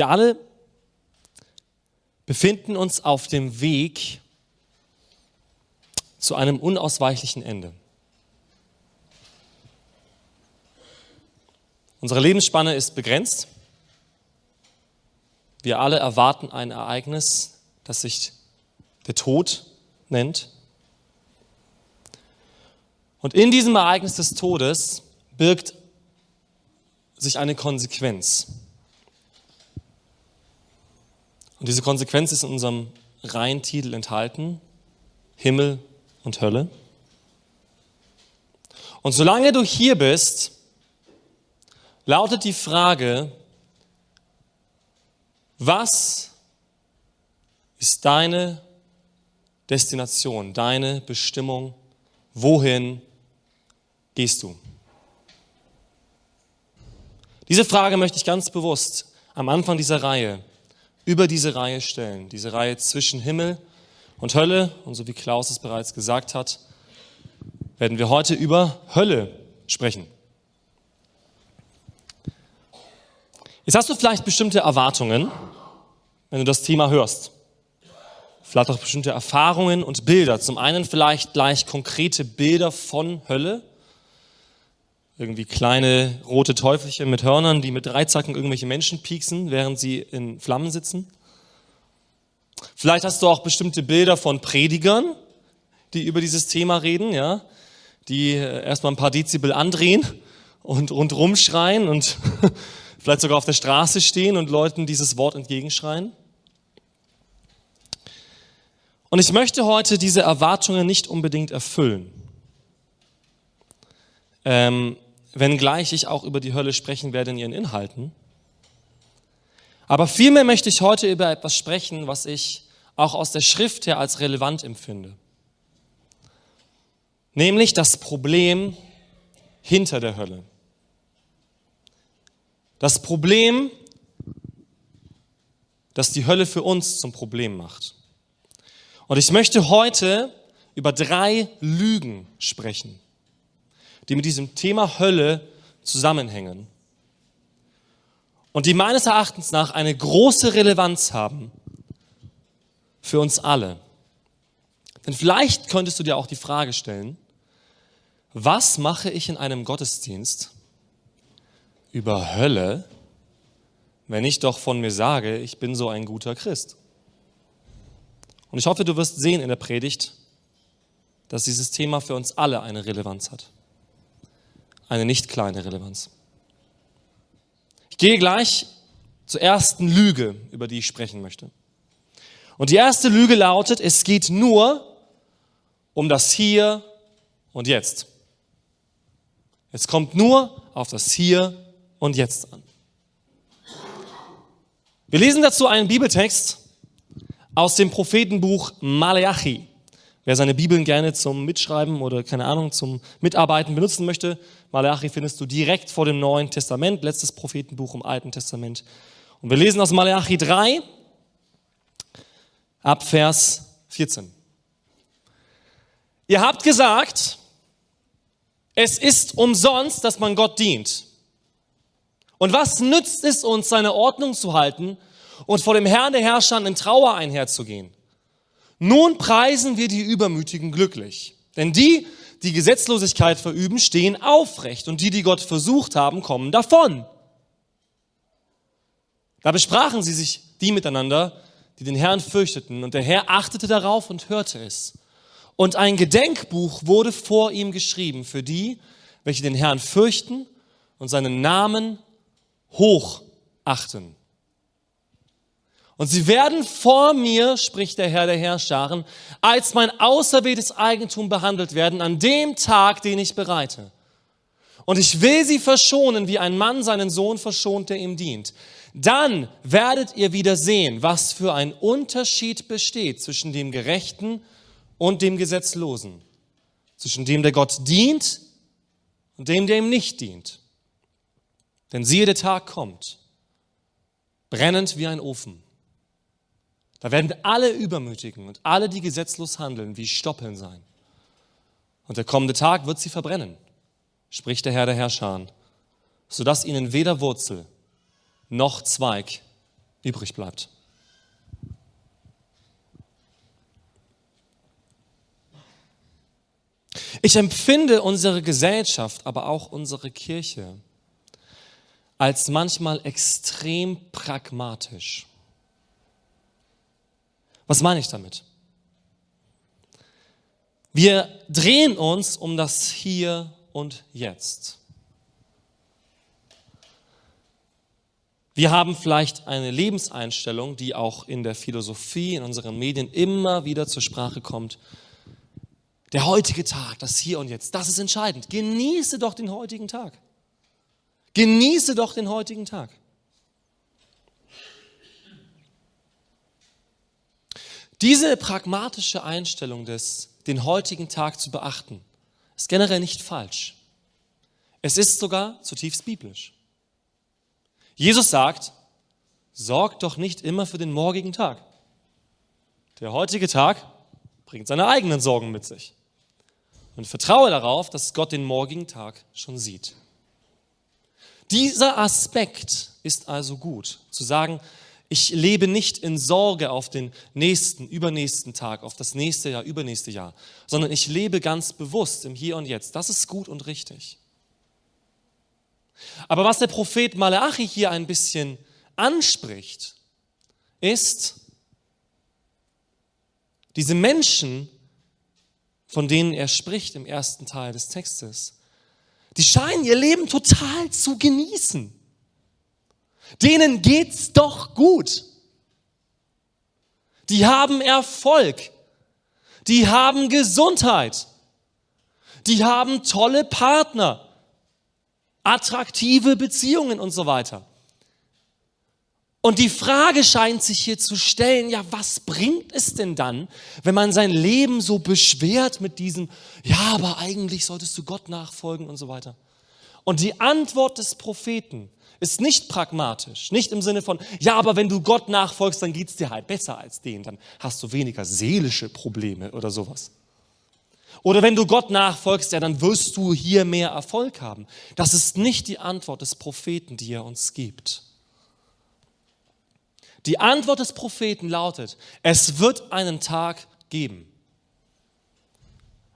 Wir alle befinden uns auf dem Weg zu einem unausweichlichen Ende. Unsere Lebensspanne ist begrenzt. Wir alle erwarten ein Ereignis, das sich der Tod nennt. Und in diesem Ereignis des Todes birgt sich eine Konsequenz. Und diese Konsequenz ist in unserem Reihentitel enthalten, Himmel und Hölle. Und solange du hier bist, lautet die Frage, was ist deine Destination, deine Bestimmung, wohin gehst du? Diese Frage möchte ich ganz bewusst am Anfang dieser Reihe über diese Reihe stellen, diese Reihe zwischen Himmel und Hölle. Und so wie Klaus es bereits gesagt hat, werden wir heute über Hölle sprechen. Jetzt hast du vielleicht bestimmte Erwartungen, wenn du das Thema hörst. Vielleicht auch bestimmte Erfahrungen und Bilder. Zum einen vielleicht gleich konkrete Bilder von Hölle. Irgendwie kleine rote Teufelchen mit Hörnern, die mit Dreizacken irgendwelche Menschen pieksen, während sie in Flammen sitzen. Vielleicht hast du auch bestimmte Bilder von Predigern, die über dieses Thema reden, ja, die äh, erstmal ein paar Dezibel andrehen und rundrum schreien und vielleicht sogar auf der Straße stehen und Leuten dieses Wort entgegenschreien. Und ich möchte heute diese Erwartungen nicht unbedingt erfüllen. Ähm, wenngleich ich auch über die Hölle sprechen werde in ihren Inhalten. Aber vielmehr möchte ich heute über etwas sprechen, was ich auch aus der Schrift her als relevant empfinde. Nämlich das Problem hinter der Hölle. Das Problem, das die Hölle für uns zum Problem macht. Und ich möchte heute über drei Lügen sprechen, die mit diesem Thema Hölle zusammenhängen und die meines Erachtens nach eine große Relevanz haben für uns alle. Denn vielleicht könntest du dir auch die Frage stellen, was mache ich in einem Gottesdienst, über Hölle, wenn ich doch von mir sage, ich bin so ein guter Christ? Und ich hoffe, du wirst sehen in der Predigt, dass dieses Thema für uns alle eine Relevanz hat. Eine nicht kleine Relevanz. Ich gehe gleich zur ersten Lüge, über die ich sprechen möchte. Und die erste Lüge lautet, es geht nur um das Hier und Jetzt. Es kommt nur auf das Hier und Jetzt an. Wir lesen dazu einen Bibeltext aus dem Prophetenbuch Maleachi. Wer seine Bibeln gerne zum Mitschreiben oder keine Ahnung zum Mitarbeiten benutzen möchte, Maleachi findest du direkt vor dem Neuen Testament, letztes Prophetenbuch im Alten Testament. Und wir lesen aus Maleachi 3 ab Vers 14. Ihr habt gesagt, es ist umsonst, dass man Gott dient. Und was nützt es uns, seine Ordnung zu halten und vor dem Herrn der Herrscher in Trauer einherzugehen? Nun preisen wir die Übermütigen glücklich. Denn die, die Gesetzlosigkeit verüben, stehen aufrecht und die, die Gott versucht haben, kommen davon. Da besprachen sie sich die miteinander, die den Herrn fürchteten, und der Herr achtete darauf und hörte es. Und ein Gedenkbuch wurde vor ihm geschrieben für die, welche den Herrn fürchten und seinen Namen hochachten. Und sie werden vor mir, spricht der Herr der Herrscharen, als mein auserwähltes Eigentum behandelt werden an dem Tag, den ich bereite. Und ich will sie verschonen, wie ein Mann seinen Sohn verschont, der ihm dient. Dann werdet ihr wieder sehen, was für ein Unterschied besteht zwischen dem Gerechten und dem Gesetzlosen. Zwischen dem, der Gott dient und dem, der ihm nicht dient. Denn siehe, der Tag kommt, brennend wie ein Ofen. Da werden alle Übermütigen und alle, die gesetzlos handeln, wie Stoppeln sein. Und der kommende Tag wird sie verbrennen, spricht der Herr der Herrscher, sodass ihnen weder Wurzel noch Zweig übrig bleibt. Ich empfinde unsere Gesellschaft, aber auch unsere Kirche als manchmal extrem pragmatisch. Was meine ich damit? Wir drehen uns um das Hier und Jetzt. Wir haben vielleicht eine Lebenseinstellung, die auch in der Philosophie, in unseren Medien immer wieder zur Sprache kommt. Der heutige Tag, das Hier und Jetzt, das ist entscheidend. Genieße doch den heutigen Tag. Genieße doch den heutigen Tag. Diese pragmatische Einstellung des, den heutigen Tag zu beachten, ist generell nicht falsch. Es ist sogar zutiefst biblisch. Jesus sagt, sorgt doch nicht immer für den morgigen Tag. Der heutige Tag bringt seine eigenen Sorgen mit sich. Und vertraue darauf, dass Gott den morgigen Tag schon sieht. Dieser Aspekt ist also gut, zu sagen, ich lebe nicht in Sorge auf den nächsten, übernächsten Tag, auf das nächste Jahr, übernächste Jahr, sondern ich lebe ganz bewusst im Hier und Jetzt. Das ist gut und richtig. Aber was der Prophet Malachi hier ein bisschen anspricht, ist, diese Menschen, von denen er spricht im ersten Teil des Textes, die scheinen ihr Leben total zu genießen. Denen geht's doch gut. Die haben Erfolg. Die haben Gesundheit. Die haben tolle Partner. Attraktive Beziehungen und so weiter. Und die Frage scheint sich hier zu stellen, ja, was bringt es denn dann, wenn man sein Leben so beschwert mit diesem, ja, aber eigentlich solltest du Gott nachfolgen und so weiter. Und die Antwort des Propheten ist nicht pragmatisch, nicht im Sinne von, ja, aber wenn du Gott nachfolgst, dann geht's dir halt besser als denen, dann hast du weniger seelische Probleme oder sowas. Oder wenn du Gott nachfolgst, ja, dann wirst du hier mehr Erfolg haben. Das ist nicht die Antwort des Propheten, die er uns gibt. Die Antwort des Propheten lautet, es wird einen Tag geben,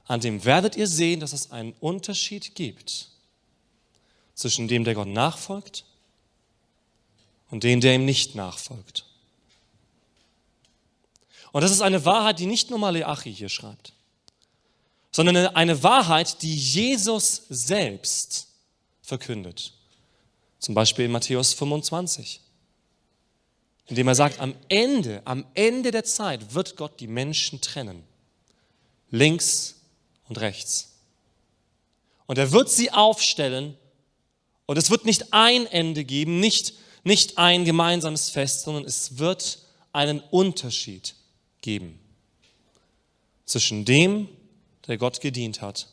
an dem werdet ihr sehen, dass es einen Unterschied gibt zwischen dem, der Gott nachfolgt und dem, der ihm nicht nachfolgt. Und das ist eine Wahrheit, die nicht nur Maleachi hier schreibt, sondern eine Wahrheit, die Jesus selbst verkündet. Zum Beispiel in Matthäus 25 indem er sagt, am Ende, am Ende der Zeit wird Gott die Menschen trennen. Links und rechts. Und er wird sie aufstellen und es wird nicht ein Ende geben, nicht, nicht ein gemeinsames Fest, sondern es wird einen Unterschied geben zwischen dem, der Gott gedient hat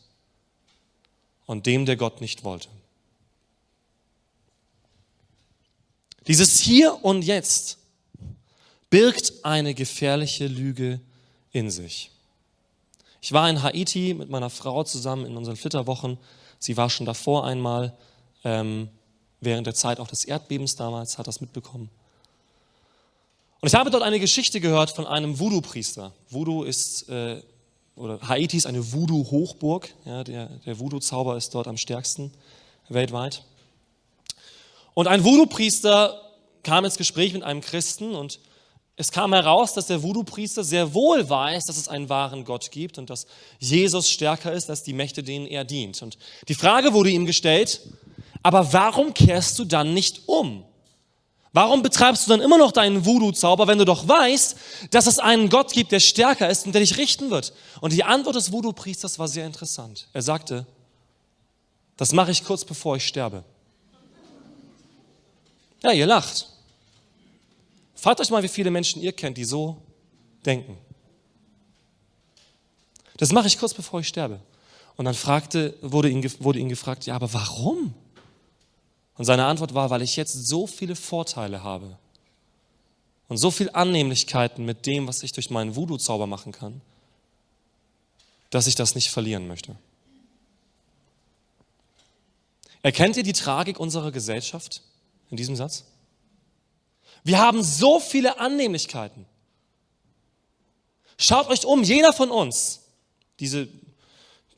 und dem, der Gott nicht wollte. Dieses Hier und Jetzt birgt eine gefährliche Lüge in sich. Ich war in Haiti mit meiner Frau zusammen in unseren Flitterwochen. Sie war schon davor einmal, ähm, während der Zeit auch des Erdbebens damals, hat das mitbekommen. Und ich habe dort eine Geschichte gehört von einem Voodoo-Priester. Voodoo ist, äh, oder Haiti ist eine Voodoo-Hochburg. Ja, der der Voodoo-Zauber ist dort am stärksten weltweit. Und ein Voodoo-Priester kam ins Gespräch mit einem Christen und es kam heraus, dass der Voodoo-Priester sehr wohl weiß, dass es einen wahren Gott gibt und dass Jesus stärker ist als die Mächte, denen er dient. Und die Frage wurde ihm gestellt, aber warum kehrst du dann nicht um? Warum betreibst du dann immer noch deinen Voodoo-Zauber, wenn du doch weißt, dass es einen Gott gibt, der stärker ist und der dich richten wird? Und die Antwort des Voodoo-Priesters war sehr interessant. Er sagte, das mache ich kurz bevor ich sterbe. Ja, ihr lacht. Fragt euch mal, wie viele Menschen ihr kennt, die so denken. Das mache ich kurz bevor ich sterbe. Und dann fragte, wurde, ihn, wurde ihn gefragt, ja, aber warum? Und seine Antwort war, weil ich jetzt so viele Vorteile habe und so viele Annehmlichkeiten mit dem, was ich durch meinen Voodoo-Zauber machen kann, dass ich das nicht verlieren möchte. Erkennt ihr die Tragik unserer Gesellschaft in diesem Satz? Wir haben so viele Annehmlichkeiten. Schaut euch um, jeder von uns, diese,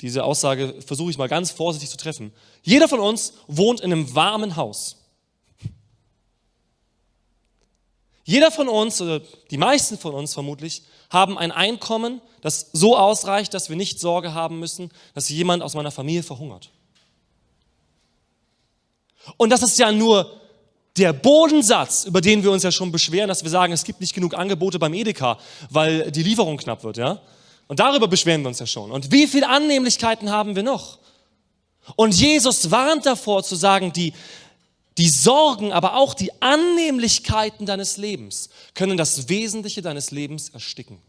diese Aussage versuche ich mal ganz vorsichtig zu treffen, jeder von uns wohnt in einem warmen Haus. Jeder von uns, oder die meisten von uns vermutlich, haben ein Einkommen, das so ausreicht, dass wir nicht Sorge haben müssen, dass jemand aus meiner Familie verhungert. Und das ist ja nur der Bodensatz, über den wir uns ja schon beschweren, dass wir sagen, es gibt nicht genug Angebote beim Edeka, weil die Lieferung knapp wird, ja? Und darüber beschweren wir uns ja schon. Und wie viele Annehmlichkeiten haben wir noch? Und Jesus warnt davor zu sagen, die, die Sorgen, aber auch die Annehmlichkeiten deines Lebens können das Wesentliche deines Lebens ersticken.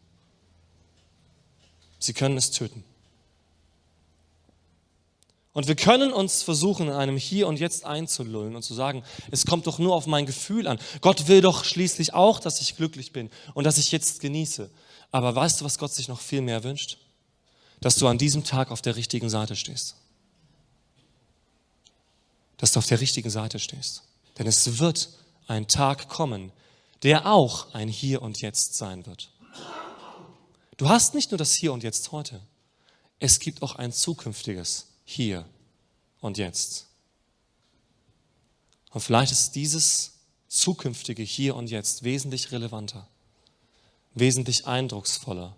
Sie können es töten. Und wir können uns versuchen, in einem Hier und Jetzt einzulullen und zu sagen, es kommt doch nur auf mein Gefühl an. Gott will doch schließlich auch, dass ich glücklich bin und dass ich jetzt genieße. Aber weißt du, was Gott sich noch viel mehr wünscht? Dass du an diesem Tag auf der richtigen Seite stehst. Dass du auf der richtigen Seite stehst. Denn es wird ein Tag kommen, der auch ein Hier und Jetzt sein wird. Du hast nicht nur das Hier und Jetzt heute. Es gibt auch ein zukünftiges hier und jetzt. Und vielleicht ist dieses zukünftige Hier und Jetzt wesentlich relevanter, wesentlich eindrucksvoller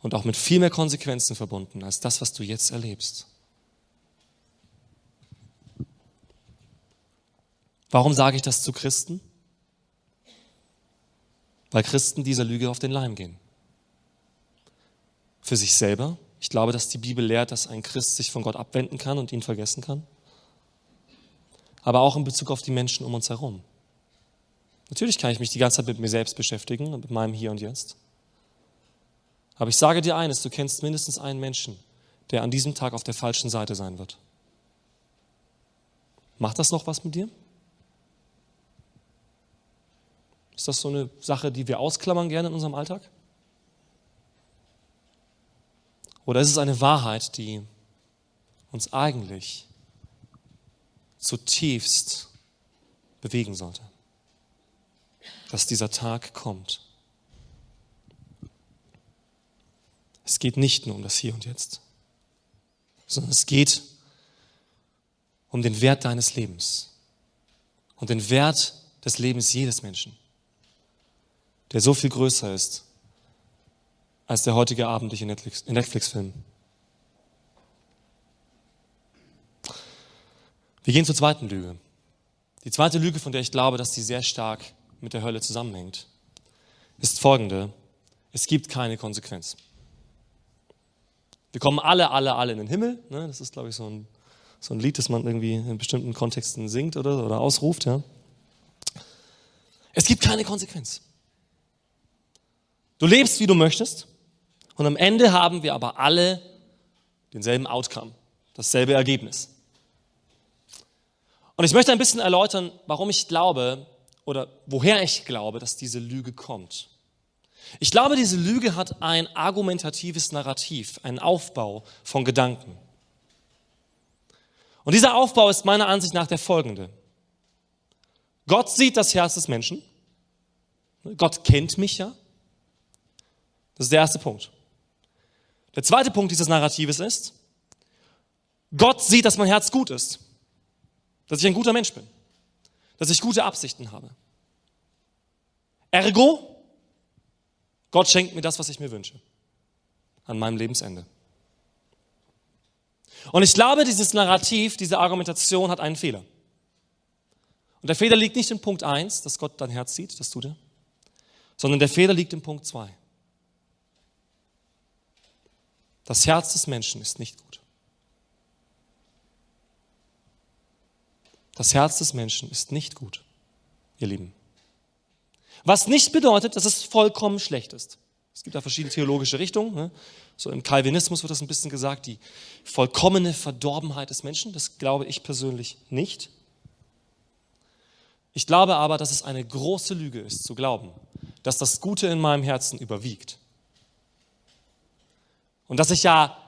und auch mit viel mehr Konsequenzen verbunden als das, was du jetzt erlebst. Warum sage ich das zu Christen? Weil Christen dieser Lüge auf den Leim gehen. Für sich selber ich glaube, dass die Bibel lehrt, dass ein Christ sich von Gott abwenden kann und ihn vergessen kann. Aber auch in Bezug auf die Menschen um uns herum. Natürlich kann ich mich die ganze Zeit mit mir selbst beschäftigen und mit meinem Hier und Jetzt. Aber ich sage dir eines, du kennst mindestens einen Menschen, der an diesem Tag auf der falschen Seite sein wird. Macht das noch was mit dir? Ist das so eine Sache, die wir ausklammern gerne in unserem Alltag? Oder ist es eine Wahrheit, die uns eigentlich zutiefst bewegen sollte? Dass dieser Tag kommt. Es geht nicht nur um das Hier und Jetzt, sondern es geht um den Wert deines Lebens und den Wert des Lebens jedes Menschen, der so viel größer ist als der heutige abendliche Netflix-Film. Wir gehen zur zweiten Lüge. Die zweite Lüge, von der ich glaube, dass sie sehr stark mit der Hölle zusammenhängt, ist folgende. Es gibt keine Konsequenz. Wir kommen alle, alle, alle in den Himmel. Ne? Das ist, glaube ich, so ein, so ein Lied, das man irgendwie in bestimmten Kontexten singt oder, oder ausruft. Ja? Es gibt keine Konsequenz. Du lebst, wie du möchtest. Und am Ende haben wir aber alle denselben Outcome, dasselbe Ergebnis. Und ich möchte ein bisschen erläutern, warum ich glaube oder woher ich glaube, dass diese Lüge kommt. Ich glaube, diese Lüge hat ein argumentatives Narrativ, einen Aufbau von Gedanken. Und dieser Aufbau ist meiner Ansicht nach der folgende. Gott sieht das Herz des Menschen. Gott kennt mich ja. Das ist der erste Punkt. Der zweite Punkt dieses Narratives ist, Gott sieht, dass mein Herz gut ist, dass ich ein guter Mensch bin, dass ich gute Absichten habe. Ergo, Gott schenkt mir das, was ich mir wünsche, an meinem Lebensende. Und ich glaube, dieses Narrativ, diese Argumentation hat einen Fehler. Und der Fehler liegt nicht in Punkt 1, dass Gott dein Herz sieht, das tut er, sondern der Fehler liegt in Punkt 2. Das Herz des Menschen ist nicht gut. Das Herz des Menschen ist nicht gut, ihr Lieben. Was nicht bedeutet, dass es vollkommen schlecht ist. Es gibt da verschiedene theologische Richtungen. Ne? So im Calvinismus wird das ein bisschen gesagt, die vollkommene Verdorbenheit des Menschen. Das glaube ich persönlich nicht. Ich glaube aber, dass es eine große Lüge ist, zu glauben, dass das Gute in meinem Herzen überwiegt. Und dass ich ja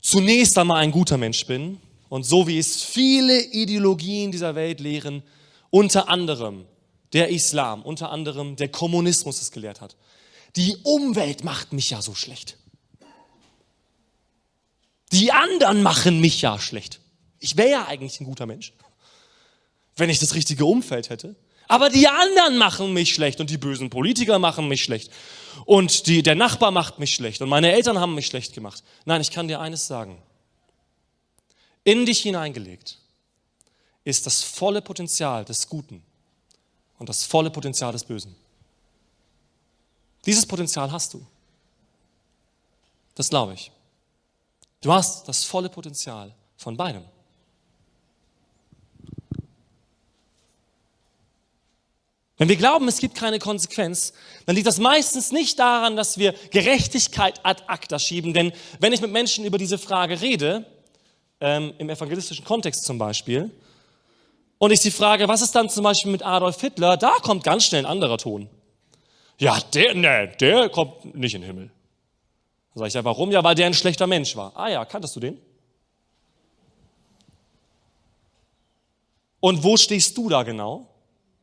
zunächst einmal ein guter Mensch bin und so wie es viele Ideologien dieser Welt lehren, unter anderem der Islam, unter anderem der Kommunismus es gelehrt hat. Die Umwelt macht mich ja so schlecht. Die anderen machen mich ja schlecht. Ich wäre ja eigentlich ein guter Mensch, wenn ich das richtige Umfeld hätte. Aber die anderen machen mich schlecht und die bösen Politiker machen mich schlecht und die, der Nachbar macht mich schlecht und meine Eltern haben mich schlecht gemacht. Nein, ich kann dir eines sagen. In dich hineingelegt ist das volle Potenzial des Guten und das volle Potenzial des Bösen. Dieses Potenzial hast du. Das glaube ich. Du hast das volle Potenzial von beidem. Wenn wir glauben, es gibt keine Konsequenz, dann liegt das meistens nicht daran, dass wir Gerechtigkeit ad acta schieben. Denn wenn ich mit Menschen über diese Frage rede, ähm, im evangelistischen Kontext zum Beispiel, und ich sie frage, was ist dann zum Beispiel mit Adolf Hitler, da kommt ganz schnell ein anderer Ton. Ja, der, ne, der kommt nicht in den Himmel. Dann sage ich ja, warum? Ja, weil der ein schlechter Mensch war. Ah ja, kanntest du den? Und wo stehst du da genau?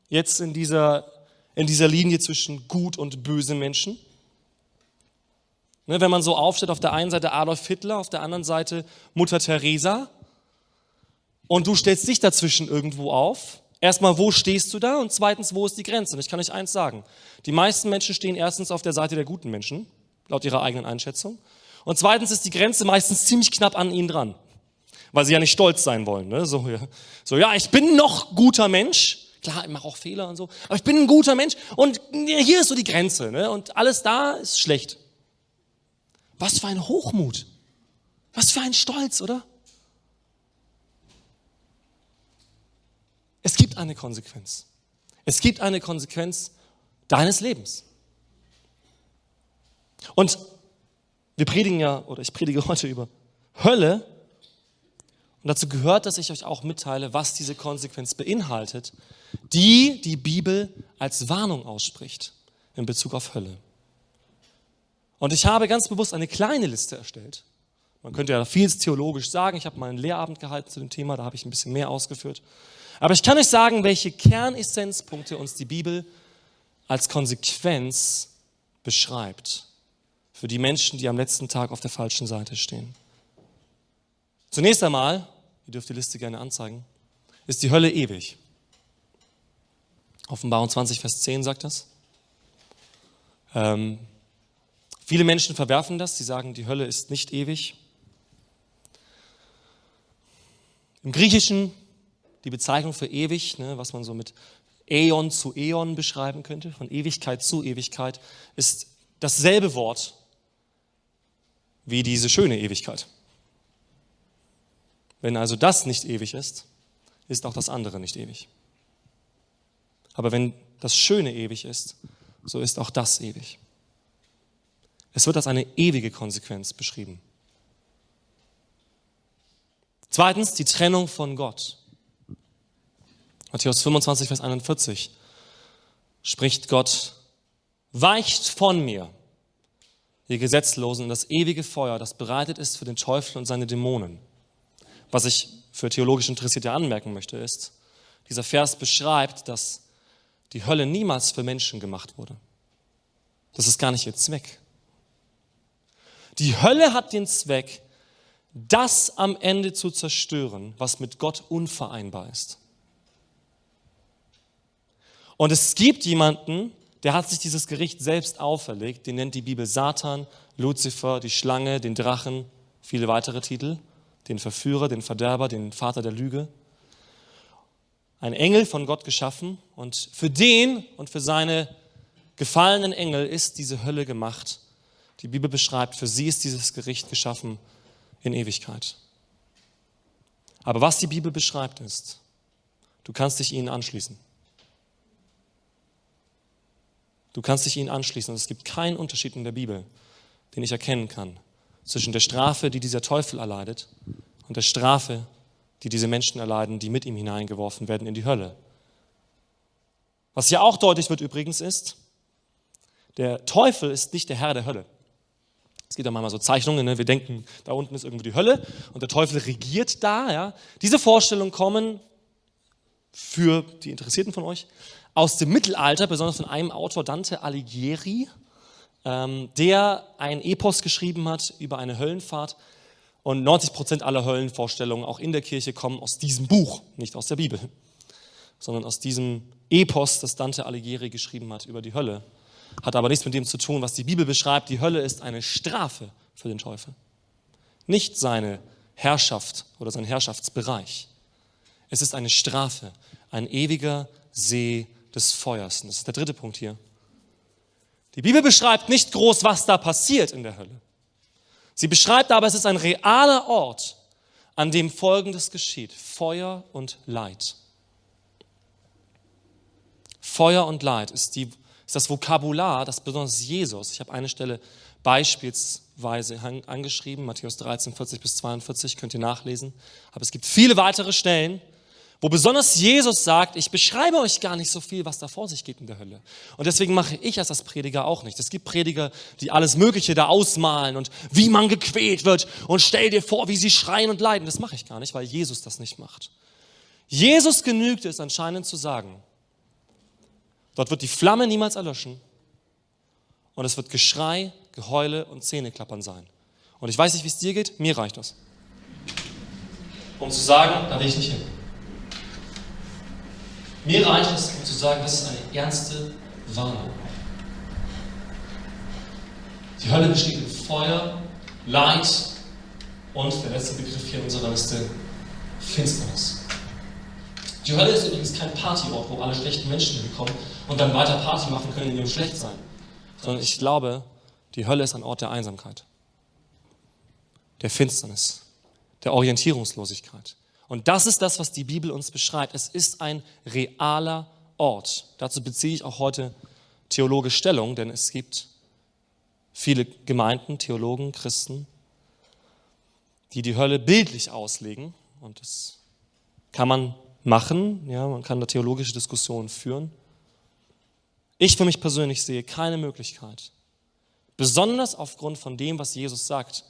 Jetzt in dieser, in dieser Linie zwischen gut und böse Menschen? Ne, wenn man so aufsteht, auf der einen Seite Adolf Hitler, auf der anderen Seite Mutter Teresa, und du stellst dich dazwischen irgendwo auf. Erstmal, wo stehst du da? Und zweitens, wo ist die Grenze? Und ich kann euch eins sagen. Die meisten Menschen stehen erstens auf der Seite der guten Menschen, laut ihrer eigenen Einschätzung. Und zweitens ist die Grenze meistens ziemlich knapp an ihnen dran. Weil sie ja nicht stolz sein wollen. Ne? So, ja. so, ja, ich bin noch guter Mensch. Klar, ich mache auch Fehler und so. Aber ich bin ein guter Mensch. Und hier ist so die Grenze. Ne? Und alles da ist schlecht. Was für ein Hochmut. Was für ein Stolz, oder? Es gibt eine Konsequenz. Es gibt eine Konsequenz deines Lebens. Und wir predigen ja, oder ich predige heute über Hölle. Und dazu gehört, dass ich euch auch mitteile, was diese Konsequenz beinhaltet, die die Bibel als Warnung ausspricht in Bezug auf Hölle. Und ich habe ganz bewusst eine kleine Liste erstellt. Man könnte ja vieles theologisch sagen. Ich habe mal einen Lehrabend gehalten zu dem Thema, da habe ich ein bisschen mehr ausgeführt. Aber ich kann euch sagen, welche Kernessenzpunkte uns die Bibel als Konsequenz beschreibt für die Menschen, die am letzten Tag auf der falschen Seite stehen. Zunächst einmal, ihr dürft die Liste gerne anzeigen, ist die Hölle ewig. Offenbarung 20, Vers 10 sagt das. Ähm, viele Menschen verwerfen das, sie sagen, die Hölle ist nicht ewig. Im Griechischen die Bezeichnung für ewig, ne, was man so mit Äon zu Äon beschreiben könnte, von Ewigkeit zu Ewigkeit, ist dasselbe Wort wie diese schöne Ewigkeit. Wenn also das nicht ewig ist, ist auch das andere nicht ewig. Aber wenn das Schöne ewig ist, so ist auch das ewig. Es wird als eine ewige Konsequenz beschrieben. Zweitens die Trennung von Gott. Matthäus 25, Vers 41 spricht Gott, weicht von mir, ihr Gesetzlosen, in das ewige Feuer, das bereitet ist für den Teufel und seine Dämonen. Was ich für theologisch Interessierte anmerken möchte, ist, dieser Vers beschreibt, dass die Hölle niemals für Menschen gemacht wurde. Das ist gar nicht ihr Zweck. Die Hölle hat den Zweck, das am Ende zu zerstören, was mit Gott unvereinbar ist. Und es gibt jemanden, der hat sich dieses Gericht selbst auferlegt, den nennt die Bibel Satan, Luzifer, die Schlange, den Drachen, viele weitere Titel, den Verführer, den Verderber, den Vater der Lüge. Ein Engel von Gott geschaffen und für den und für seine gefallenen Engel ist diese Hölle gemacht. Die Bibel beschreibt, für sie ist dieses Gericht geschaffen in Ewigkeit. Aber was die Bibel beschreibt ist, du kannst dich ihnen anschließen. Du kannst dich ihnen anschließen und es gibt keinen Unterschied in der Bibel, den ich erkennen kann, zwischen der Strafe, die dieser Teufel erleidet und der Strafe, die diese Menschen erleiden, die mit ihm hineingeworfen werden in die Hölle. Was hier auch deutlich wird übrigens ist, der Teufel ist nicht der Herr der Hölle. Es gibt ja manchmal so Zeichnungen, ne? wir denken, da unten ist irgendwie die Hölle und der Teufel regiert da. Ja? Diese Vorstellungen kommen für die Interessierten von euch aus dem Mittelalter, besonders von einem Autor, Dante Alighieri, ähm, der ein Epos geschrieben hat über eine Höllenfahrt. Und 90 Prozent aller Höllenvorstellungen, auch in der Kirche, kommen aus diesem Buch, nicht aus der Bibel, sondern aus diesem Epos, das Dante Alighieri geschrieben hat über die Hölle. Hat aber nichts mit dem zu tun, was die Bibel beschreibt. Die Hölle ist eine Strafe für den Teufel. Nicht seine Herrschaft oder sein Herrschaftsbereich. Es ist eine Strafe, ein ewiger See des Feuers. Und das ist der dritte Punkt hier. Die Bibel beschreibt nicht groß, was da passiert in der Hölle. Sie beschreibt aber, es ist ein realer Ort, an dem Folgendes geschieht. Feuer und Leid. Feuer und Leid ist, die, ist das Vokabular, das besonders Jesus, ich habe eine Stelle beispielsweise angeschrieben, Matthäus 13, 40 bis 42, könnt ihr nachlesen. Aber es gibt viele weitere Stellen, wo besonders Jesus sagt, ich beschreibe euch gar nicht so viel, was da vor sich geht in der Hölle. Und deswegen mache ich als das Prediger auch nicht. Es gibt Prediger, die alles Mögliche da ausmalen und wie man gequält wird und stell dir vor, wie sie schreien und leiden. Das mache ich gar nicht, weil Jesus das nicht macht. Jesus genügt es anscheinend zu sagen, dort wird die Flamme niemals erlöschen und es wird Geschrei, Geheule und Zähneklappern sein. Und ich weiß nicht, wie es dir geht, mir reicht das. Um zu sagen, da will ich nicht hin. Mir reicht es, um zu sagen, das ist eine ernste Warnung. Die Hölle besteht in Feuer, Leid und der letzte Begriff hier in unserer Liste, Finsternis. Die Hölle ist übrigens kein Partyort, wo alle schlechten Menschen hinkommen und dann weiter Party machen können, in dem schlecht sein. Sondern ich glaube, die Hölle ist ein Ort der Einsamkeit, der Finsternis, der Orientierungslosigkeit. Und das ist das, was die Bibel uns beschreibt. Es ist ein realer Ort. Dazu beziehe ich auch heute theologisch Stellung, denn es gibt viele Gemeinden, Theologen, Christen, die die Hölle bildlich auslegen. Und das kann man machen, ja, man kann da theologische Diskussionen führen. Ich für mich persönlich sehe keine Möglichkeit, besonders aufgrund von dem, was Jesus sagt,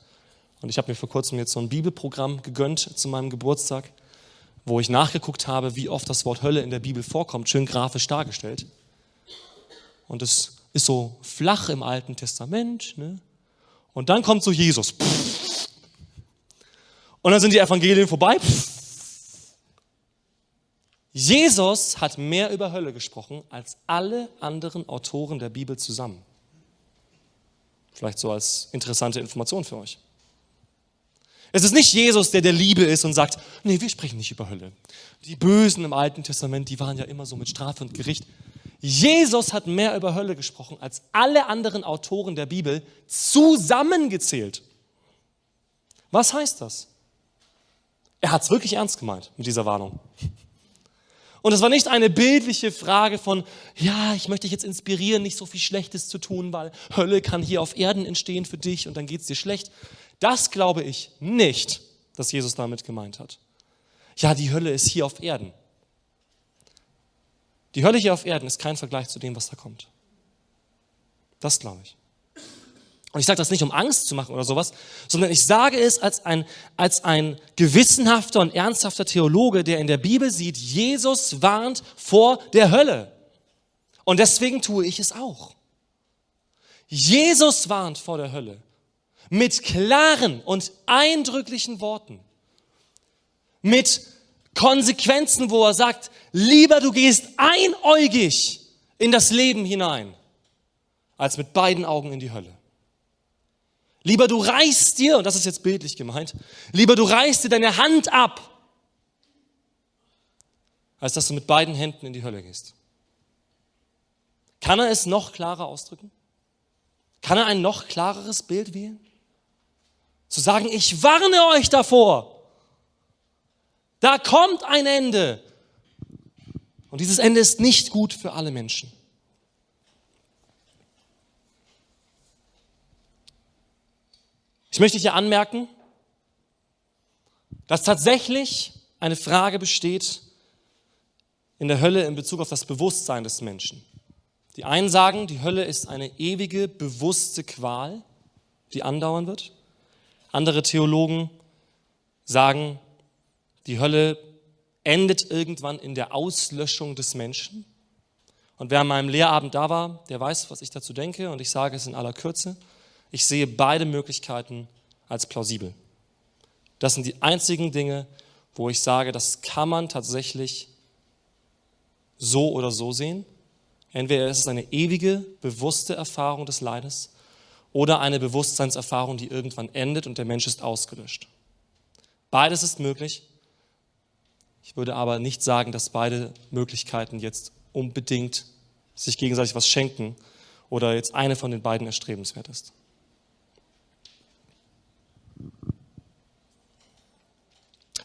und ich habe mir vor kurzem jetzt so ein Bibelprogramm gegönnt zu meinem Geburtstag, wo ich nachgeguckt habe, wie oft das Wort Hölle in der Bibel vorkommt, schön grafisch dargestellt. Und es ist so flach im Alten Testament. Ne? Und dann kommt so Jesus. Und dann sind die Evangelien vorbei. Jesus hat mehr über Hölle gesprochen als alle anderen Autoren der Bibel zusammen. Vielleicht so als interessante Information für euch. Es ist nicht Jesus, der der Liebe ist und sagt, nee, wir sprechen nicht über Hölle. Die Bösen im Alten Testament, die waren ja immer so mit Strafe und Gericht. Jesus hat mehr über Hölle gesprochen als alle anderen Autoren der Bibel zusammengezählt. Was heißt das? Er hat es wirklich ernst gemeint mit dieser Warnung. Und es war nicht eine bildliche Frage von, ja, ich möchte dich jetzt inspirieren, nicht so viel Schlechtes zu tun, weil Hölle kann hier auf Erden entstehen für dich und dann geht es dir schlecht. Das glaube ich nicht, dass Jesus damit gemeint hat. Ja, die Hölle ist hier auf Erden. Die Hölle hier auf Erden ist kein Vergleich zu dem, was da kommt. Das glaube ich. Und ich sage das nicht, um Angst zu machen oder sowas, sondern ich sage es als ein, als ein gewissenhafter und ernsthafter Theologe, der in der Bibel sieht, Jesus warnt vor der Hölle. Und deswegen tue ich es auch. Jesus warnt vor der Hölle mit klaren und eindrücklichen Worten, mit Konsequenzen, wo er sagt, lieber du gehst einäugig in das Leben hinein, als mit beiden Augen in die Hölle. Lieber du reißt dir, und das ist jetzt bildlich gemeint, lieber du reißt dir deine Hand ab, als dass du mit beiden Händen in die Hölle gehst. Kann er es noch klarer ausdrücken? Kann er ein noch klareres Bild wählen? Zu sagen, ich warne euch davor. Da kommt ein Ende. Und dieses Ende ist nicht gut für alle Menschen. Ich möchte hier anmerken, dass tatsächlich eine Frage besteht in der Hölle in Bezug auf das Bewusstsein des Menschen. Die einen sagen, die Hölle ist eine ewige, bewusste Qual, die andauern wird. Andere Theologen sagen, die Hölle endet irgendwann in der Auslöschung des Menschen. Und wer an meinem Lehrabend da war, der weiß, was ich dazu denke. Und ich sage es in aller Kürze. Ich sehe beide Möglichkeiten als plausibel. Das sind die einzigen Dinge, wo ich sage, das kann man tatsächlich so oder so sehen. Entweder ist es eine ewige, bewusste Erfahrung des Leides oder eine Bewusstseinserfahrung, die irgendwann endet und der Mensch ist ausgelöscht. Beides ist möglich. Ich würde aber nicht sagen, dass beide Möglichkeiten jetzt unbedingt sich gegenseitig was schenken oder jetzt eine von den beiden erstrebenswert ist.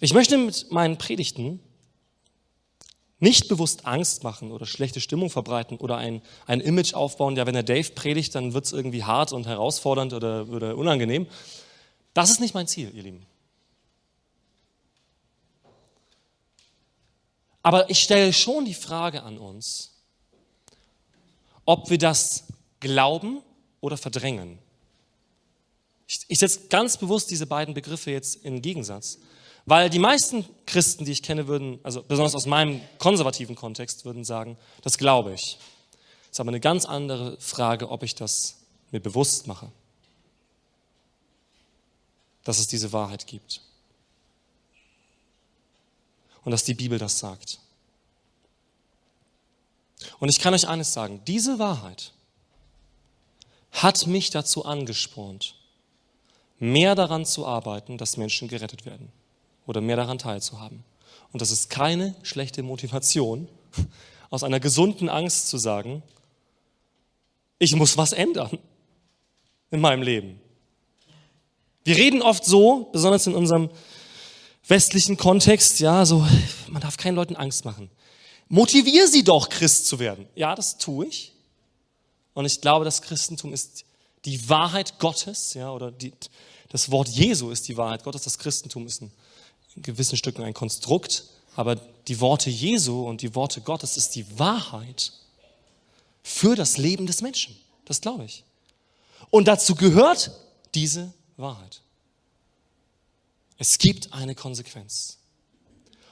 Ich möchte mit meinen Predigten nicht bewusst Angst machen oder schlechte Stimmung verbreiten oder ein, ein Image aufbauen, ja, wenn der Dave predigt, dann wird es irgendwie hart und herausfordernd oder, oder unangenehm. Das ist nicht mein Ziel, ihr Lieben. Aber ich stelle schon die Frage an uns, ob wir das glauben oder verdrängen. Ich, ich setze ganz bewusst diese beiden Begriffe jetzt in Gegensatz. Weil die meisten Christen, die ich kenne, würden, also besonders aus meinem konservativen Kontext, würden sagen, das glaube ich. Das ist aber eine ganz andere Frage, ob ich das mir bewusst mache, dass es diese Wahrheit gibt. Und dass die Bibel das sagt. Und ich kann euch eines sagen, diese Wahrheit hat mich dazu angespornt, mehr daran zu arbeiten, dass Menschen gerettet werden oder mehr daran teilzuhaben. Und das ist keine schlechte Motivation, aus einer gesunden Angst zu sagen, ich muss was ändern in meinem Leben. Wir reden oft so, besonders in unserem westlichen Kontext, ja, so, man darf keinen Leuten Angst machen. Motivier sie doch, Christ zu werden. Ja, das tue ich. Und ich glaube, das Christentum ist die Wahrheit Gottes, ja, oder die, das Wort Jesu ist die Wahrheit Gottes. Das Christentum ist ein in gewissen Stücken ein Konstrukt, aber die Worte Jesu und die Worte Gottes ist die Wahrheit für das Leben des Menschen. Das glaube ich. Und dazu gehört diese Wahrheit. Es gibt eine Konsequenz.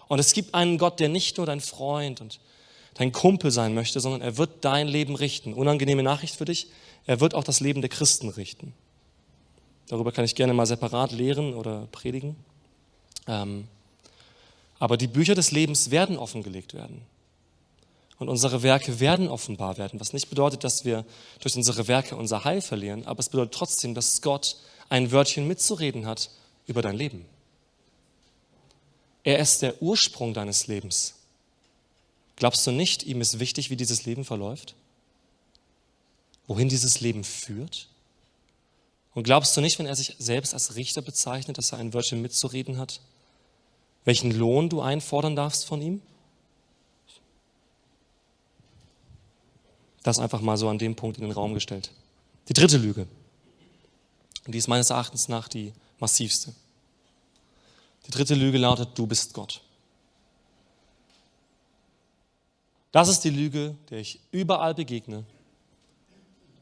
Und es gibt einen Gott, der nicht nur dein Freund und dein Kumpel sein möchte, sondern er wird dein Leben richten. Unangenehme Nachricht für dich, er wird auch das Leben der Christen richten. Darüber kann ich gerne mal separat lehren oder predigen. Ähm, aber die Bücher des Lebens werden offengelegt werden. Und unsere Werke werden offenbar werden, was nicht bedeutet, dass wir durch unsere Werke unser Heil verlieren, aber es bedeutet trotzdem, dass Gott ein Wörtchen mitzureden hat über dein Leben. Er ist der Ursprung deines Lebens. Glaubst du nicht, ihm ist wichtig, wie dieses Leben verläuft? Wohin dieses Leben führt? Und glaubst du nicht, wenn er sich selbst als Richter bezeichnet, dass er ein Wörtchen mitzureden hat? Welchen Lohn du einfordern darfst von ihm? Das einfach mal so an dem Punkt in den Raum gestellt. Die dritte Lüge. Und die ist meines Erachtens nach die massivste. Die dritte Lüge lautet, du bist Gott. Das ist die Lüge, der ich überall begegne.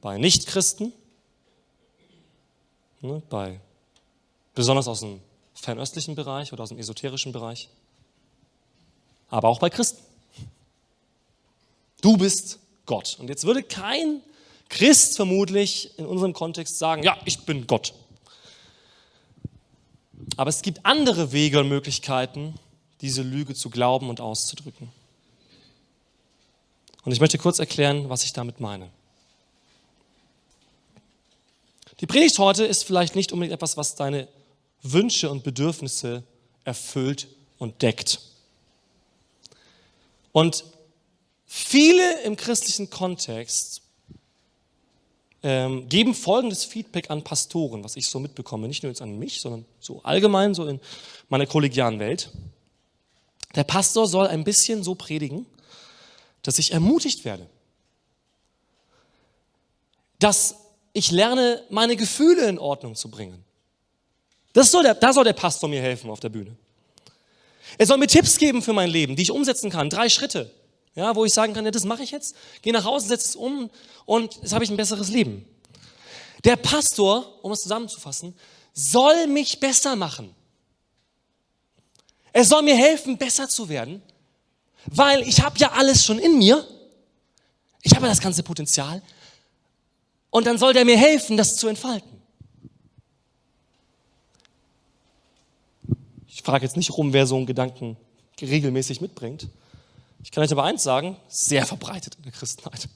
Bei Nichtchristen, ne, bei, besonders aus dem fernöstlichen Bereich oder aus dem esoterischen Bereich, aber auch bei Christen. Du bist Gott. Und jetzt würde kein Christ vermutlich in unserem Kontext sagen, ja, ich bin Gott. Aber es gibt andere Wege und Möglichkeiten, diese Lüge zu glauben und auszudrücken. Und ich möchte kurz erklären, was ich damit meine. Die Predigt heute ist vielleicht nicht unbedingt etwas, was deine Wünsche und Bedürfnisse erfüllt und deckt. Und viele im christlichen Kontext ähm, geben folgendes Feedback an Pastoren, was ich so mitbekomme, nicht nur jetzt an mich, sondern so allgemein, so in meiner kollegialen Welt. Der Pastor soll ein bisschen so predigen, dass ich ermutigt werde, dass ich lerne, meine Gefühle in Ordnung zu bringen, das soll der, da soll der Pastor mir helfen auf der Bühne. Er soll mir Tipps geben für mein Leben, die ich umsetzen kann. Drei Schritte, ja, wo ich sagen kann, ja, das mache ich jetzt. Gehe nach Hause, setze es um und jetzt habe ich ein besseres Leben. Der Pastor, um es zusammenzufassen, soll mich besser machen. Er soll mir helfen, besser zu werden, weil ich habe ja alles schon in mir. Ich habe ja das ganze Potenzial. Und dann soll der mir helfen, das zu entfalten. Ich frage jetzt nicht rum, wer so einen Gedanken regelmäßig mitbringt. Ich kann euch aber eins sagen, sehr verbreitet in der Christenheit.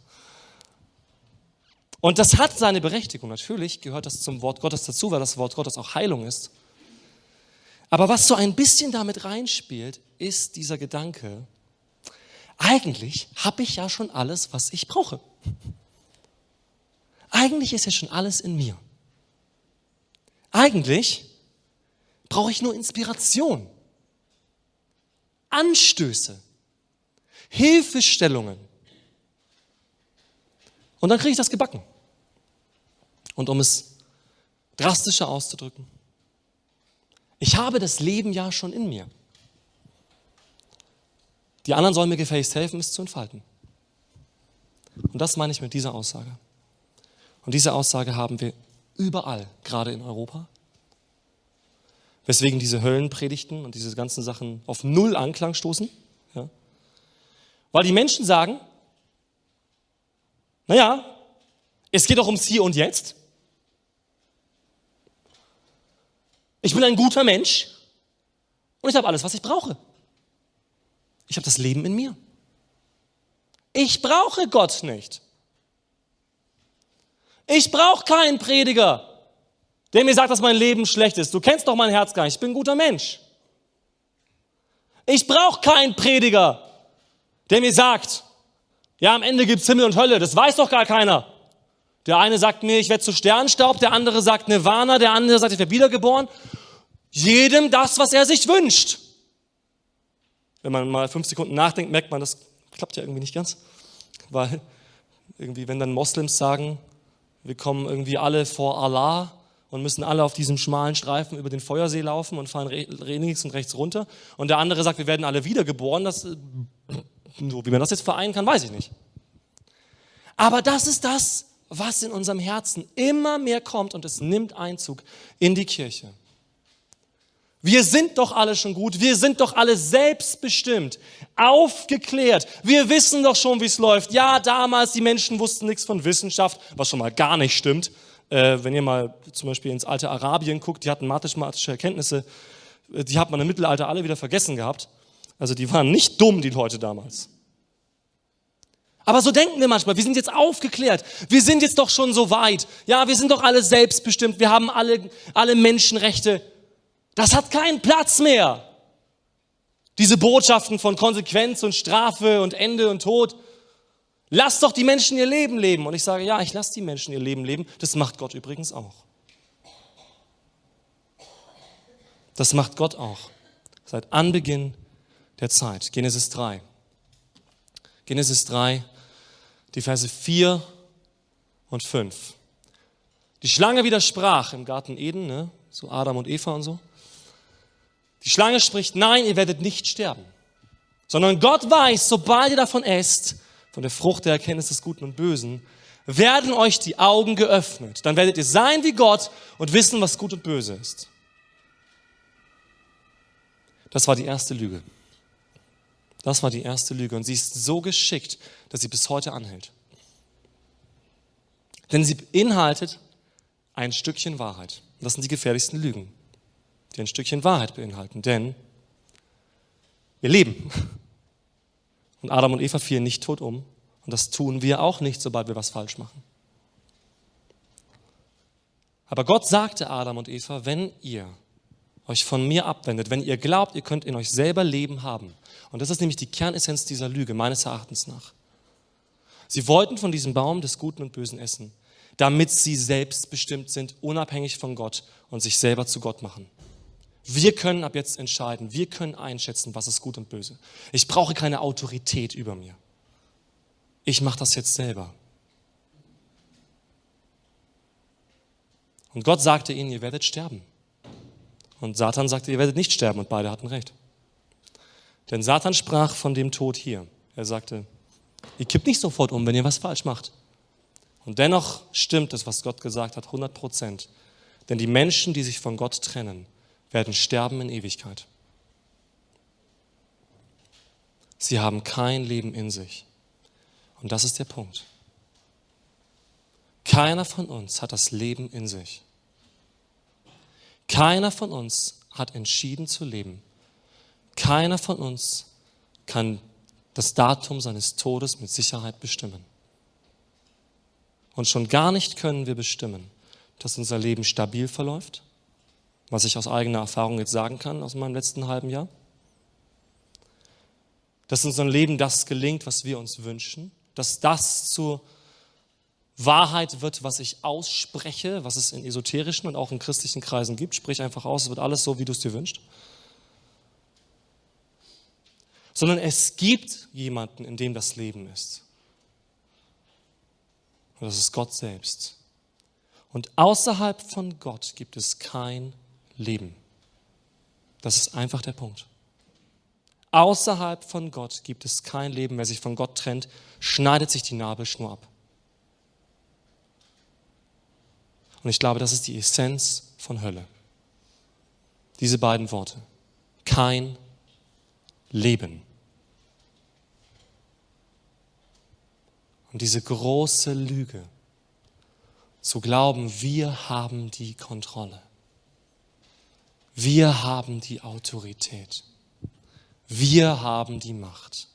Und das hat seine Berechtigung. Natürlich gehört das zum Wort Gottes dazu, weil das Wort Gottes auch Heilung ist. Aber was so ein bisschen damit reinspielt, ist dieser Gedanke, eigentlich habe ich ja schon alles, was ich brauche. Eigentlich ist ja schon alles in mir. Eigentlich brauche ich nur Inspiration, Anstöße, Hilfestellungen. Und dann kriege ich das gebacken. Und um es drastischer auszudrücken, ich habe das Leben ja schon in mir. Die anderen sollen mir gefälligst helfen, es zu entfalten. Und das meine ich mit dieser Aussage. Und diese Aussage haben wir überall, gerade in Europa. Weswegen diese Höllenpredigten und diese ganzen Sachen auf null Anklang stoßen. Ja. Weil die Menschen sagen, naja, es geht doch ums Hier und Jetzt. Ich bin ein guter Mensch und ich habe alles, was ich brauche. Ich habe das Leben in mir. Ich brauche Gott nicht. Ich brauche keinen Prediger, der mir sagt, dass mein Leben schlecht ist. Du kennst doch mein Herz gar nicht. Ich bin ein guter Mensch. Ich brauche keinen Prediger, der mir sagt, ja, am Ende gibt es Himmel und Hölle. Das weiß doch gar keiner. Der eine sagt mir, ich werde zu Sternstaub, der andere sagt Nirvana, der andere sagt, ich werde wiedergeboren. Jedem das, was er sich wünscht. Wenn man mal fünf Sekunden nachdenkt, merkt man, das klappt ja irgendwie nicht ganz. Weil irgendwie, wenn dann Moslems sagen, wir kommen irgendwie alle vor Allah und müssen alle auf diesem schmalen Streifen über den Feuersee laufen und fahren links und rechts runter. Und der andere sagt, wir werden alle wiedergeboren. Das, so, wie man das jetzt vereinen kann, weiß ich nicht. Aber das ist das, was in unserem Herzen immer mehr kommt und es nimmt Einzug in die Kirche. Wir sind doch alle schon gut, wir sind doch alle selbstbestimmt, aufgeklärt. Wir wissen doch schon, wie es läuft. Ja, damals, die Menschen wussten nichts von Wissenschaft, was schon mal gar nicht stimmt. Äh, wenn ihr mal zum Beispiel ins alte Arabien guckt, die hatten mathematische Erkenntnisse, äh, die hat man im Mittelalter alle wieder vergessen gehabt. Also die waren nicht dumm, die Leute damals. Aber so denken wir manchmal, wir sind jetzt aufgeklärt, wir sind jetzt doch schon so weit. Ja, wir sind doch alle selbstbestimmt, wir haben alle, alle Menschenrechte. Das hat keinen Platz mehr. Diese Botschaften von Konsequenz und Strafe und Ende und Tod. Lass doch die Menschen ihr Leben leben. Und ich sage, ja, ich lasse die Menschen ihr Leben leben. Das macht Gott übrigens auch. Das macht Gott auch. Seit Anbeginn der Zeit. Genesis 3. Genesis 3, die Verse 4 und 5. Die Schlange widersprach im Garten Eden, ne? so Adam und Eva und so. Die Schlange spricht, nein, ihr werdet nicht sterben, sondern Gott weiß, sobald ihr davon esst, von der Frucht der Erkenntnis des Guten und Bösen, werden euch die Augen geöffnet. Dann werdet ihr sein wie Gott und wissen, was gut und böse ist. Das war die erste Lüge. Das war die erste Lüge. Und sie ist so geschickt, dass sie bis heute anhält. Denn sie beinhaltet ein Stückchen Wahrheit. Das sind die gefährlichsten Lügen die ein Stückchen Wahrheit beinhalten. Denn wir leben. Und Adam und Eva fielen nicht tot um. Und das tun wir auch nicht, sobald wir was falsch machen. Aber Gott sagte Adam und Eva, wenn ihr euch von mir abwendet, wenn ihr glaubt, ihr könnt in euch selber Leben haben. Und das ist nämlich die Kernessenz dieser Lüge, meines Erachtens nach. Sie wollten von diesem Baum des Guten und Bösen essen, damit sie selbstbestimmt sind, unabhängig von Gott und sich selber zu Gott machen. Wir können ab jetzt entscheiden, wir können einschätzen, was ist gut und böse. Ich brauche keine Autorität über mir. Ich mache das jetzt selber. Und Gott sagte ihnen, ihr werdet sterben. Und Satan sagte, ihr werdet nicht sterben. Und beide hatten recht. Denn Satan sprach von dem Tod hier. Er sagte, ihr kippt nicht sofort um, wenn ihr was falsch macht. Und dennoch stimmt es, was Gott gesagt hat, 100 Prozent. Denn die Menschen, die sich von Gott trennen, werden sterben in Ewigkeit. Sie haben kein Leben in sich. Und das ist der Punkt. Keiner von uns hat das Leben in sich. Keiner von uns hat entschieden zu leben. Keiner von uns kann das Datum seines Todes mit Sicherheit bestimmen. Und schon gar nicht können wir bestimmen, dass unser Leben stabil verläuft, was ich aus eigener Erfahrung jetzt sagen kann aus meinem letzten halben Jahr. Dass unserem Leben das gelingt, was wir uns wünschen, dass das zur Wahrheit wird, was ich ausspreche, was es in esoterischen und auch in christlichen Kreisen gibt. Sprich einfach aus, es wird alles so, wie du es dir wünschst. Sondern es gibt jemanden, in dem das Leben ist. Und das ist Gott selbst. Und außerhalb von Gott gibt es kein Leben. Das ist einfach der Punkt. Außerhalb von Gott gibt es kein Leben. Wer sich von Gott trennt, schneidet sich die Nabelschnur ab. Und ich glaube, das ist die Essenz von Hölle. Diese beiden Worte. Kein Leben. Und diese große Lüge, zu glauben, wir haben die Kontrolle. Wir haben die Autorität. Wir haben die Macht.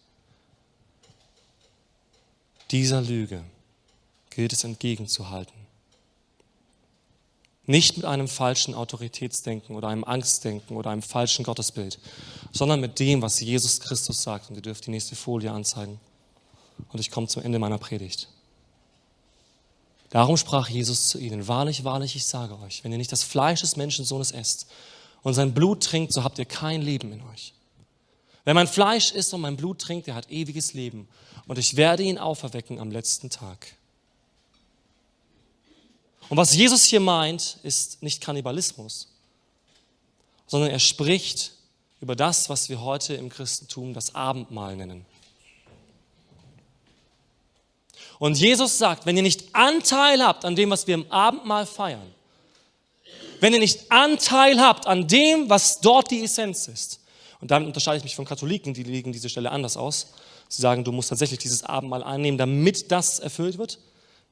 Dieser Lüge gilt es entgegenzuhalten. Nicht mit einem falschen Autoritätsdenken oder einem Angstdenken oder einem falschen Gottesbild, sondern mit dem, was Jesus Christus sagt. Und ihr dürft die nächste Folie anzeigen. Und ich komme zum Ende meiner Predigt. Darum sprach Jesus zu ihnen, wahrlich, wahrlich, ich sage euch, wenn ihr nicht das Fleisch des Menschensohnes esst und sein Blut trinkt, so habt ihr kein Leben in euch. Wer mein Fleisch isst und mein Blut trinkt, der hat ewiges Leben und ich werde ihn auferwecken am letzten Tag. Und was Jesus hier meint, ist nicht Kannibalismus, sondern er spricht über das, was wir heute im Christentum das Abendmahl nennen. Und Jesus sagt, wenn ihr nicht Anteil habt an dem, was wir im Abendmahl feiern, wenn ihr nicht Anteil habt an dem, was dort die Essenz ist, und damit unterscheide ich mich von Katholiken, die legen diese Stelle anders aus. Sie sagen, du musst tatsächlich dieses Abendmahl einnehmen, damit das erfüllt wird.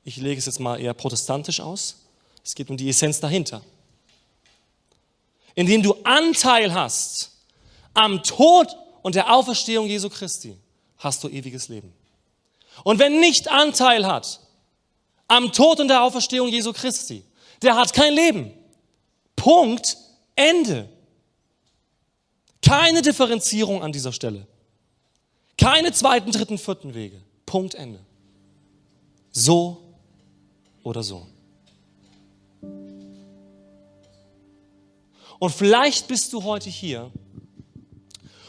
Ich lege es jetzt mal eher protestantisch aus. Es geht um die Essenz dahinter. Indem du Anteil hast am Tod und der Auferstehung Jesu Christi, hast du ewiges Leben. Und wer nicht Anteil hat am Tod und der Auferstehung Jesu Christi, der hat kein Leben. Punkt, Ende. Keine Differenzierung an dieser Stelle. Keine zweiten, dritten, vierten Wege. Punkt, Ende. So oder so. Und vielleicht bist du heute hier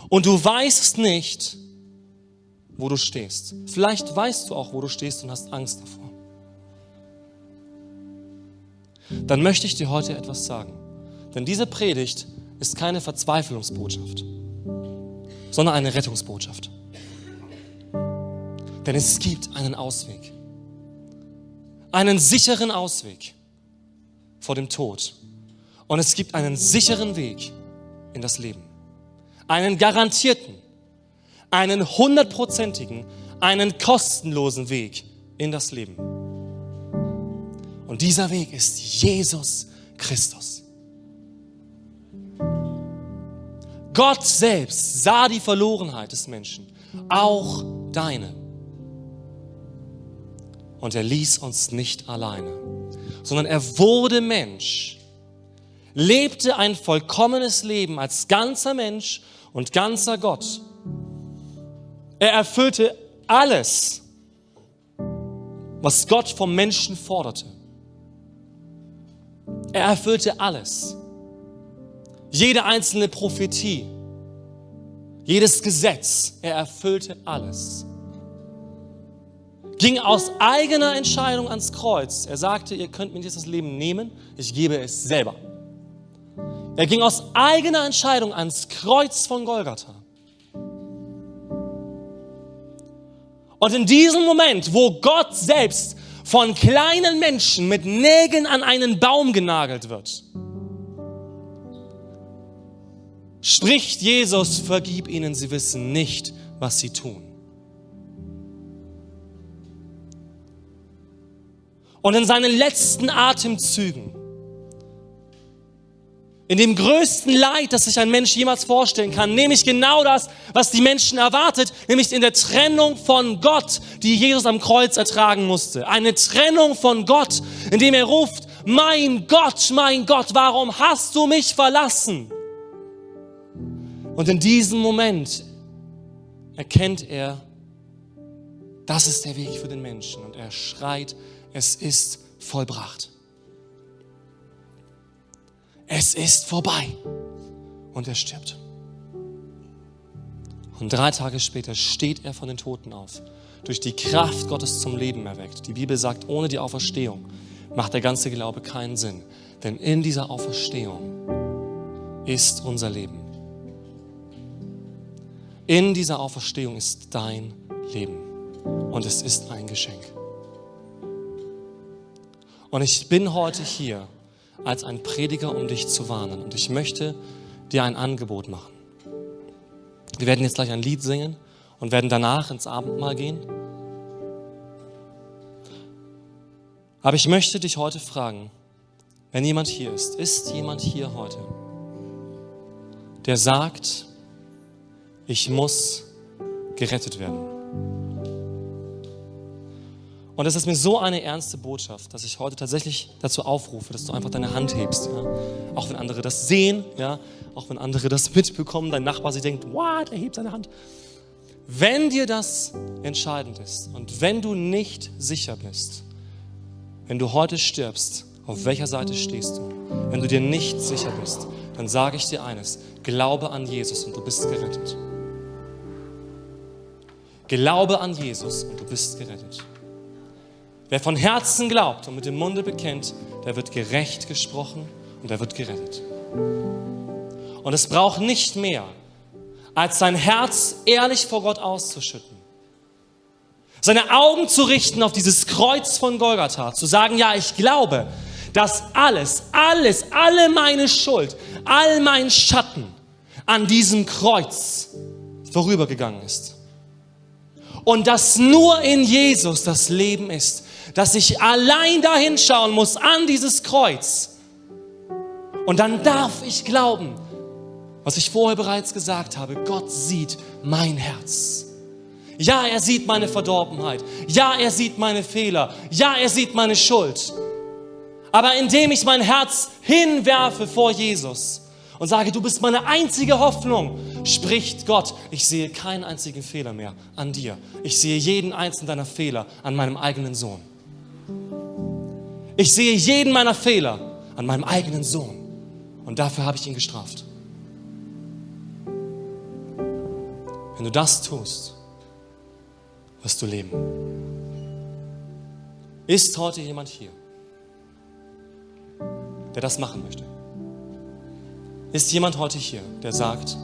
und du weißt nicht, wo du stehst. Vielleicht weißt du auch, wo du stehst und hast Angst davor. Dann möchte ich dir heute etwas sagen. Denn diese Predigt ist keine Verzweiflungsbotschaft, sondern eine Rettungsbotschaft. Denn es gibt einen Ausweg. Einen sicheren Ausweg vor dem Tod. Und es gibt einen sicheren Weg in das Leben. Einen garantierten, einen hundertprozentigen, einen kostenlosen Weg in das Leben. Und dieser Weg ist Jesus Christus. Gott selbst sah die Verlorenheit des Menschen, auch deine. Und er ließ uns nicht alleine, sondern er wurde Mensch, lebte ein vollkommenes Leben als ganzer Mensch und ganzer Gott er erfüllte alles, was Gott vom Menschen forderte. Er erfüllte alles. Jede einzelne Prophetie, jedes Gesetz, er erfüllte alles. Ging aus eigener Entscheidung ans Kreuz. Er sagte, ihr könnt mir dieses Leben nehmen, ich gebe es selber. Er ging aus eigener Entscheidung ans Kreuz von Golgatha. Und in diesem Moment, wo Gott selbst von kleinen Menschen mit Nägeln an einen Baum genagelt wird, spricht Jesus, vergib ihnen, sie wissen nicht, was sie tun. Und in seinen letzten Atemzügen, in dem größten Leid, das sich ein Mensch jemals vorstellen kann, nämlich genau das, was die Menschen erwartet, nämlich in der Trennung von Gott, die Jesus am Kreuz ertragen musste. Eine Trennung von Gott, indem er ruft, mein Gott, mein Gott, warum hast du mich verlassen? Und in diesem Moment erkennt er, das ist der Weg für den Menschen. Und er schreit, es ist vollbracht. Es ist vorbei. Und er stirbt. Und drei Tage später steht er von den Toten auf, durch die Kraft Gottes zum Leben erweckt. Die Bibel sagt, ohne die Auferstehung macht der ganze Glaube keinen Sinn. Denn in dieser Auferstehung ist unser Leben. In dieser Auferstehung ist dein Leben. Und es ist ein Geschenk. Und ich bin heute hier als ein Prediger, um dich zu warnen. Und ich möchte dir ein Angebot machen. Wir werden jetzt gleich ein Lied singen und werden danach ins Abendmahl gehen. Aber ich möchte dich heute fragen, wenn jemand hier ist, ist jemand hier heute, der sagt, ich muss gerettet werden. Und es ist mir so eine ernste Botschaft, dass ich heute tatsächlich dazu aufrufe, dass du einfach deine Hand hebst. Ja? Auch wenn andere das sehen, ja? auch wenn andere das mitbekommen, dein Nachbar sich denkt, what, er hebt seine Hand. Wenn dir das entscheidend ist und wenn du nicht sicher bist, wenn du heute stirbst, auf welcher Seite stehst du? Wenn du dir nicht sicher bist, dann sage ich dir eines, glaube an Jesus und du bist gerettet. Glaube an Jesus und du bist gerettet. Wer von Herzen glaubt und mit dem Munde bekennt, der wird gerecht gesprochen und er wird gerettet. Und es braucht nicht mehr, als sein Herz ehrlich vor Gott auszuschütten. Seine Augen zu richten auf dieses Kreuz von Golgatha, zu sagen, ja, ich glaube, dass alles, alles, alle meine Schuld, all mein Schatten an diesem Kreuz vorübergegangen ist. Und dass nur in Jesus das Leben ist, dass ich allein dahin schauen muss an dieses Kreuz. Und dann darf ich glauben, was ich vorher bereits gesagt habe, Gott sieht mein Herz. Ja, er sieht meine Verdorbenheit. Ja, er sieht meine Fehler. Ja, er sieht meine Schuld. Aber indem ich mein Herz hinwerfe vor Jesus und sage, du bist meine einzige Hoffnung, spricht Gott, ich sehe keinen einzigen Fehler mehr an dir. Ich sehe jeden einzelnen deiner Fehler an meinem eigenen Sohn. Ich sehe jeden meiner Fehler an meinem eigenen Sohn. Und dafür habe ich ihn gestraft. Wenn du das tust, wirst du leben. Ist heute jemand hier, der das machen möchte? Ist jemand heute hier, der sagt,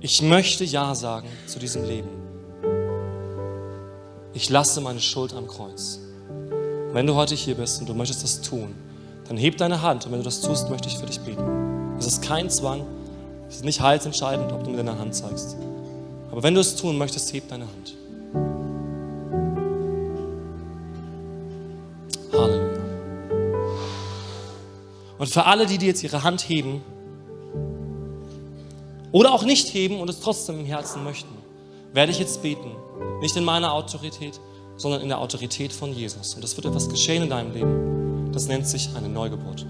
ich möchte Ja sagen zu diesem Leben. Ich lasse meine Schuld am Kreuz. Wenn du heute hier bist und du möchtest das tun, dann heb deine Hand und wenn du das tust, möchte ich für dich beten. Es ist kein Zwang, es ist nicht heilsentscheidend, ob du mit deiner Hand zeigst. Aber wenn du es tun möchtest, heb deine Hand. Und für alle, die, die jetzt ihre Hand heben oder auch nicht heben und es trotzdem im Herzen möchten, werde ich jetzt beten. Nicht in meiner Autorität, sondern in der Autorität von Jesus. Und es wird etwas geschehen in deinem Leben. Das nennt sich eine Neugeburt.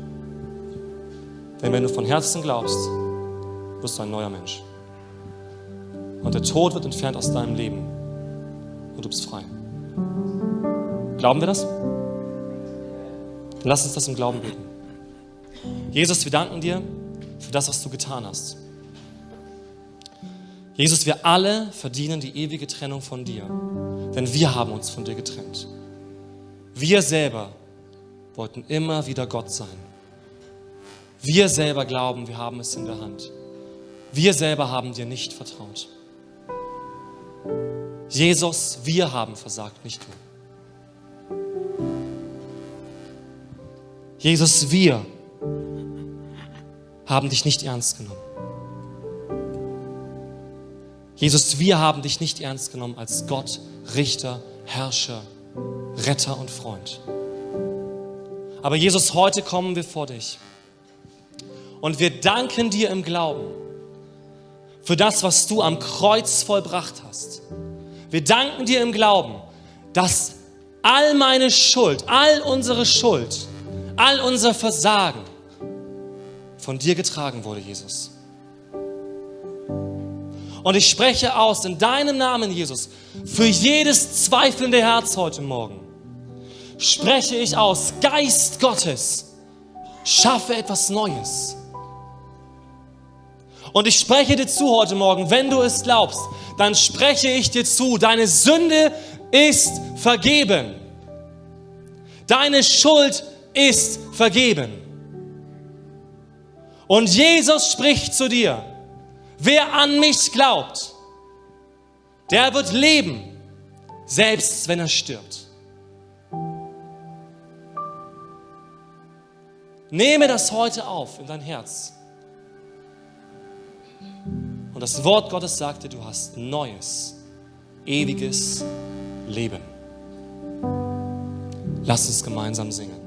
Denn wenn du von Herzen glaubst, wirst du ein neuer Mensch. Und der Tod wird entfernt aus deinem Leben. Und du bist frei. Glauben wir das? Lass uns das im Glauben beten. Jesus, wir danken dir für das, was du getan hast. Jesus, wir alle verdienen die ewige Trennung von dir. Denn wir haben uns von dir getrennt. Wir selber wollten immer wieder Gott sein. Wir selber glauben, wir haben es in der Hand. Wir selber haben dir nicht vertraut. Jesus, wir haben versagt, nicht du. Jesus, wir haben dich nicht ernst genommen. Jesus, wir haben dich nicht ernst genommen als Gott, Richter, Herrscher, Retter und Freund. Aber Jesus, heute kommen wir vor dich und wir danken dir im Glauben für das, was du am Kreuz vollbracht hast. Wir danken dir im Glauben, dass all meine Schuld, all unsere Schuld, all unser Versagen von dir getragen wurde, Jesus. Und ich spreche aus in deinem Namen, Jesus, für jedes zweifelnde Herz heute Morgen. Spreche ich aus, Geist Gottes, schaffe etwas Neues. Und ich spreche dir zu heute Morgen, wenn du es glaubst, dann spreche ich dir zu, deine Sünde ist vergeben. Deine Schuld ist vergeben. Und Jesus spricht zu dir, wer an mich glaubt, der wird leben, selbst wenn er stirbt. Nehme das heute auf in dein Herz. Und das Wort Gottes sagte, du hast neues, ewiges Leben. Lass uns gemeinsam singen.